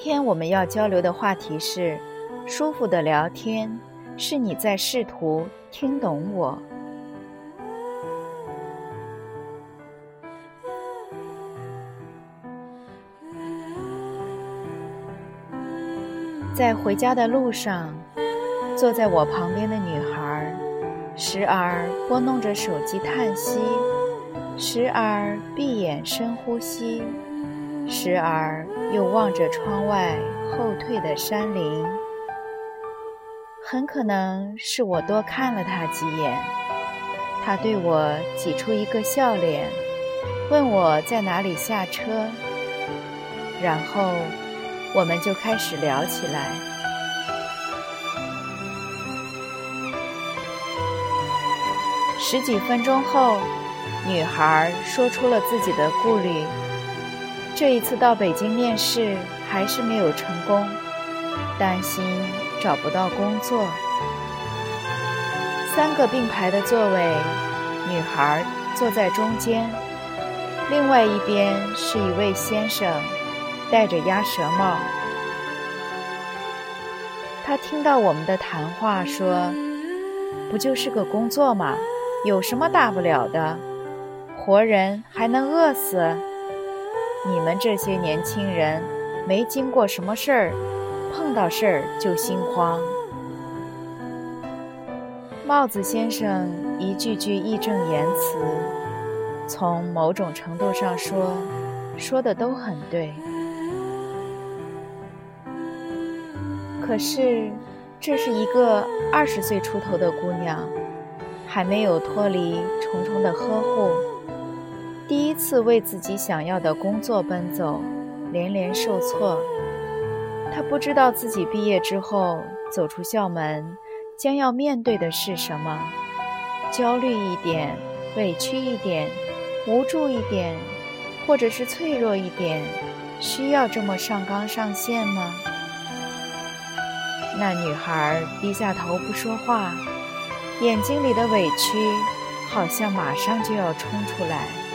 今天我们要交流的话题是：舒服的聊天，是你在试图听懂我。在回家的路上，坐在我旁边的女孩，时而拨弄着手机叹息，时而闭眼深呼吸。时而又望着窗外后退的山林，很可能是我多看了他几眼。他对我挤出一个笑脸，问我在哪里下车，然后我们就开始聊起来。十几分钟后，女孩说出了自己的顾虑。这一次到北京面试还是没有成功，担心找不到工作。三个并排的座位，女孩坐在中间，另外一边是一位先生，戴着鸭舌帽。他听到我们的谈话，说：“不就是个工作吗？有什么大不了的？活人还能饿死？”你们这些年轻人，没经过什么事儿，碰到事儿就心慌。帽子先生一句句义正言辞，从某种程度上说，说的都很对。可是，这是一个二十岁出头的姑娘，还没有脱离重重的呵护。第一次为自己想要的工作奔走，连连受挫。他不知道自己毕业之后走出校门，将要面对的是什么。焦虑一点，委屈一点，无助一点，或者是脆弱一点，需要这么上纲上线吗？那女孩低下头不说话，眼睛里的委屈好像马上就要冲出来。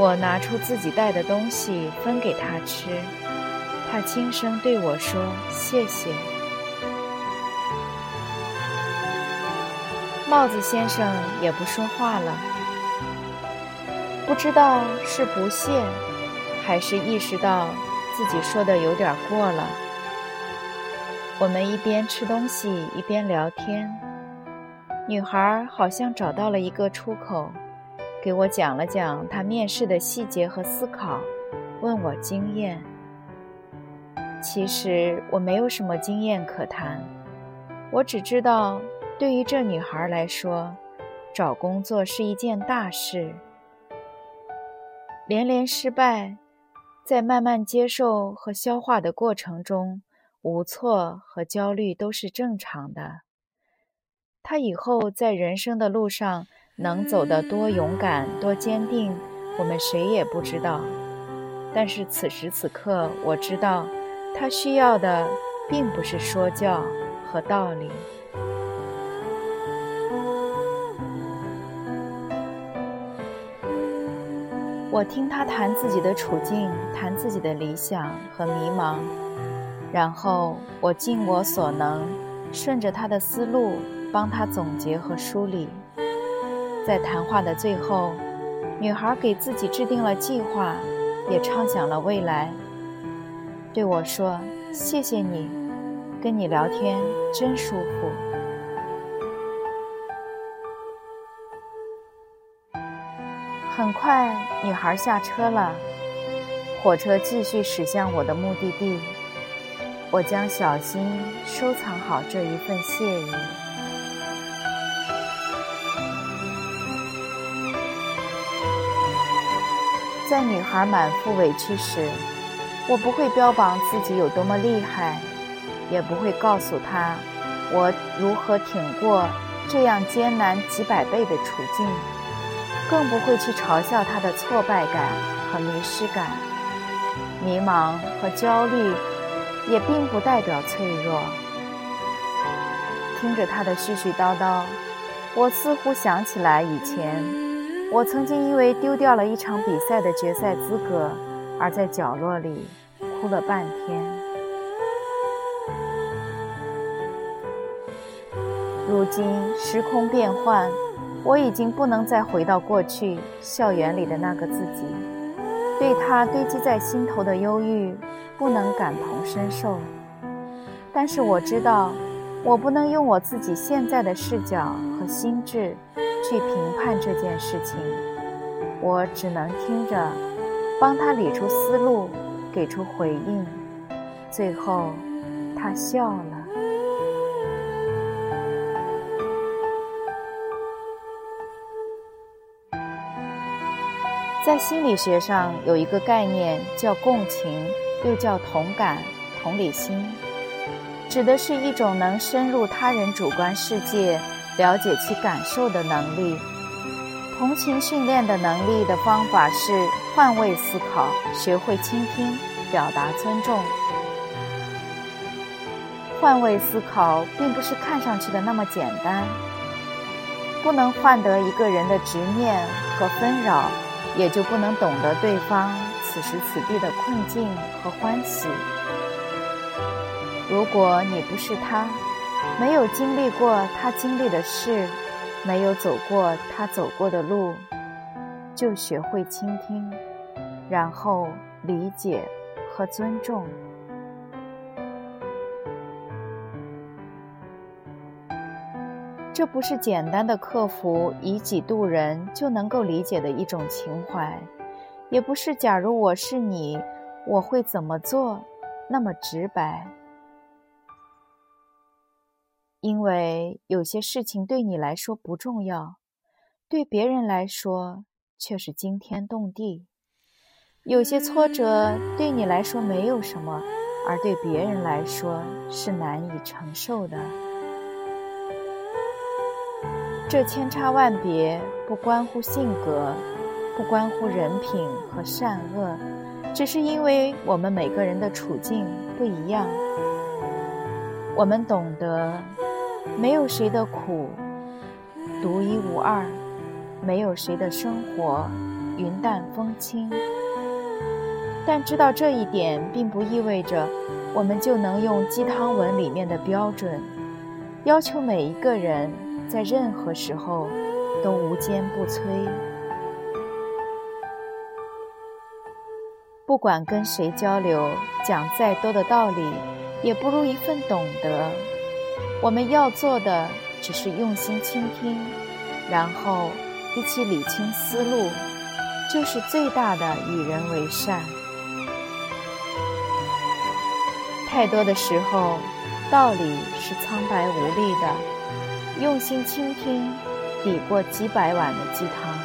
我拿出自己带的东西分给他吃，他轻声对我说：“谢谢。”帽子先生也不说话了，不知道是不屑，还是意识到自己说的有点过了。我们一边吃东西一边聊天，女孩好像找到了一个出口。给我讲了讲他面试的细节和思考，问我经验。其实我没有什么经验可谈，我只知道，对于这女孩来说，找工作是一件大事。连连失败，在慢慢接受和消化的过程中，无措和焦虑都是正常的。她以后在人生的路上。能走得多勇敢、多坚定，我们谁也不知道。但是此时此刻，我知道，他需要的并不是说教和道理。我听他谈自己的处境，谈自己的理想和迷茫，然后我尽我所能，顺着他的思路，帮他总结和梳理。在谈话的最后，女孩给自己制定了计划，也畅想了未来。对我说：“谢谢你，跟你聊天真舒服。”很快，女孩下车了，火车继续驶向我的目的地。我将小心收藏好这一份谢意。在女孩满腹委屈时，我不会标榜自己有多么厉害，也不会告诉她我如何挺过这样艰难几百倍的处境，更不会去嘲笑她的挫败感和迷失感。迷茫和焦虑也并不代表脆弱。听着他的絮絮叨叨，我似乎想起来以前，我曾经因为丢掉了一场比赛的决赛资格，而在角落里。哭了半天。如今时空变幻，我已经不能再回到过去校园里的那个自己，对他堆积在心头的忧郁，不能感同身受。但是我知道，我不能用我自己现在的视角和心智去评判这件事情，我只能听着，帮他理出思路。给出回应，最后，他笑了。在心理学上有一个概念叫共情，又叫同感、同理心，指的是一种能深入他人主观世界，了解其感受的能力。同情训练的能力的方法是换位思考，学会倾听，表达尊重。换位思考并不是看上去的那么简单，不能换得一个人的执念和纷扰，也就不能懂得对方此时此地的困境和欢喜。如果你不是他，没有经历过他经历的事。没有走过他走过的路，就学会倾听，然后理解和尊重。这不是简单的克服以己度人就能够理解的一种情怀，也不是假如我是你，我会怎么做那么直白。因为有些事情对你来说不重要，对别人来说却是惊天动地；有些挫折对你来说没有什么，而对别人来说是难以承受的。这千差万别，不关乎性格，不关乎人品和善恶，只是因为我们每个人的处境不一样，我们懂得。没有谁的苦独一无二，没有谁的生活云淡风轻。但知道这一点，并不意味着我们就能用鸡汤文里面的标准，要求每一个人在任何时候都无坚不摧。不管跟谁交流，讲再多的道理，也不如一份懂得。我们要做的只是用心倾听，然后一起理清思路，就是最大的与人为善。太多的时候，道理是苍白无力的，用心倾听抵过几百碗的鸡汤。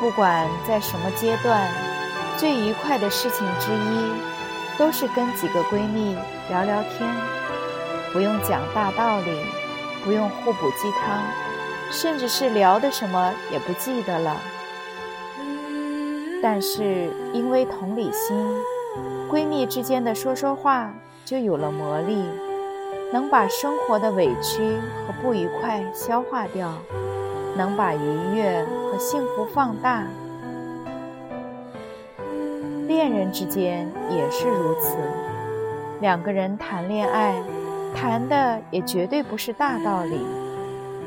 不管在什么阶段，最愉快的事情之一。都是跟几个闺蜜聊聊天，不用讲大道理，不用互补鸡汤，甚至是聊的什么也不记得了。但是因为同理心，闺蜜之间的说说话就有了魔力，能把生活的委屈和不愉快消化掉，能把愉悦和幸福放大。恋人之间也是如此，两个人谈恋爱，谈的也绝对不是大道理，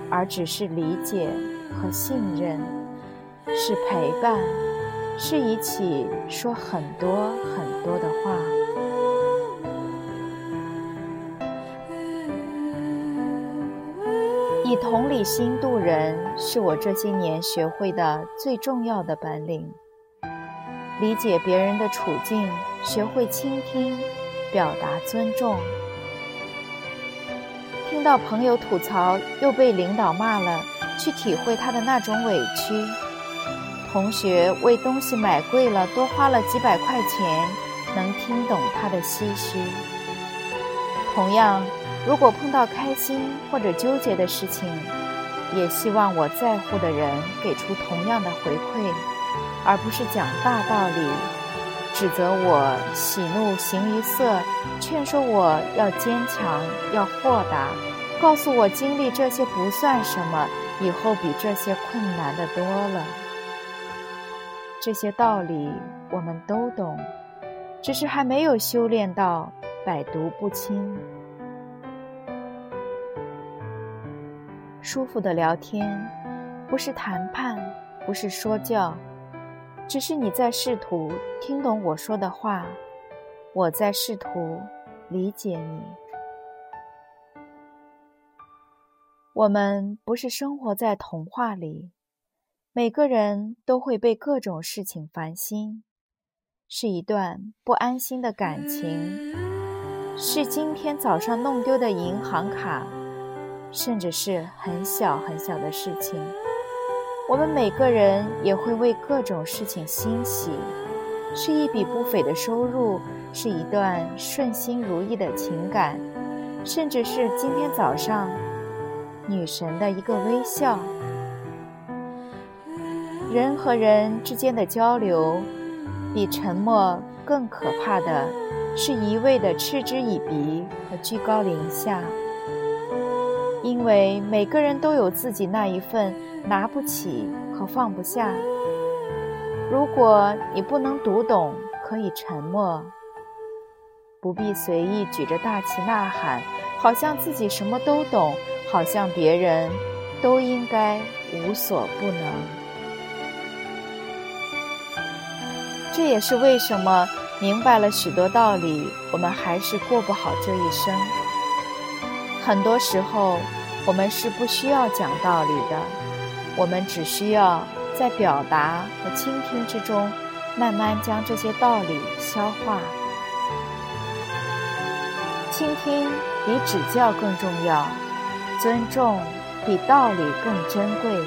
而只是理解和信任，是陪伴，是一起说很多很多的话。以同理心度人，是我这些年学会的最重要的本领。理解别人的处境，学会倾听，表达尊重。听到朋友吐槽又被领导骂了，去体会他的那种委屈；同学为东西买贵了，多花了几百块钱，能听懂他的唏嘘。同样，如果碰到开心或者纠结的事情，也希望我在乎的人给出同样的回馈，而不是讲大道理，指责我喜怒形于色，劝说我要坚强、要豁达，告诉我经历这些不算什么，以后比这些困难的多了。这些道理我们都懂，只是还没有修炼到百毒不侵。舒服的聊天，不是谈判，不是说教，只是你在试图听懂我说的话，我在试图理解你。我们不是生活在童话里，每个人都会被各种事情烦心，是一段不安心的感情，是今天早上弄丢的银行卡。甚至是很小很小的事情，我们每个人也会为各种事情欣喜，是一笔不菲的收入，是一段顺心如意的情感，甚至是今天早上女神的一个微笑。人和人之间的交流，比沉默更可怕的是一味的嗤之以鼻和居高临下。因为每个人都有自己那一份拿不起和放不下。如果你不能读懂，可以沉默，不必随意举着大旗呐喊，好像自己什么都懂，好像别人都应该无所不能。这也是为什么明白了许多道理，我们还是过不好这一生。很多时候。我们是不需要讲道理的，我们只需要在表达和倾听之中，慢慢将这些道理消化。倾听比指教更重要，尊重比道理更珍贵。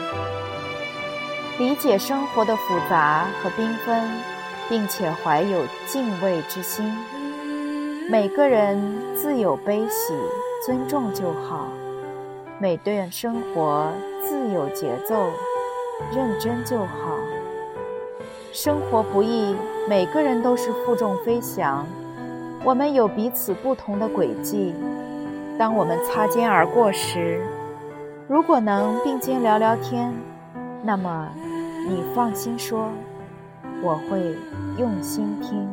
理解生活的复杂和缤纷，并且怀有敬畏之心。每个人自有悲喜，尊重就好。每段生活自有节奏，认真就好。生活不易，每个人都是负重飞翔，我们有彼此不同的轨迹。当我们擦肩而过时，如果能并肩聊聊天，那么你放心说，我会用心听。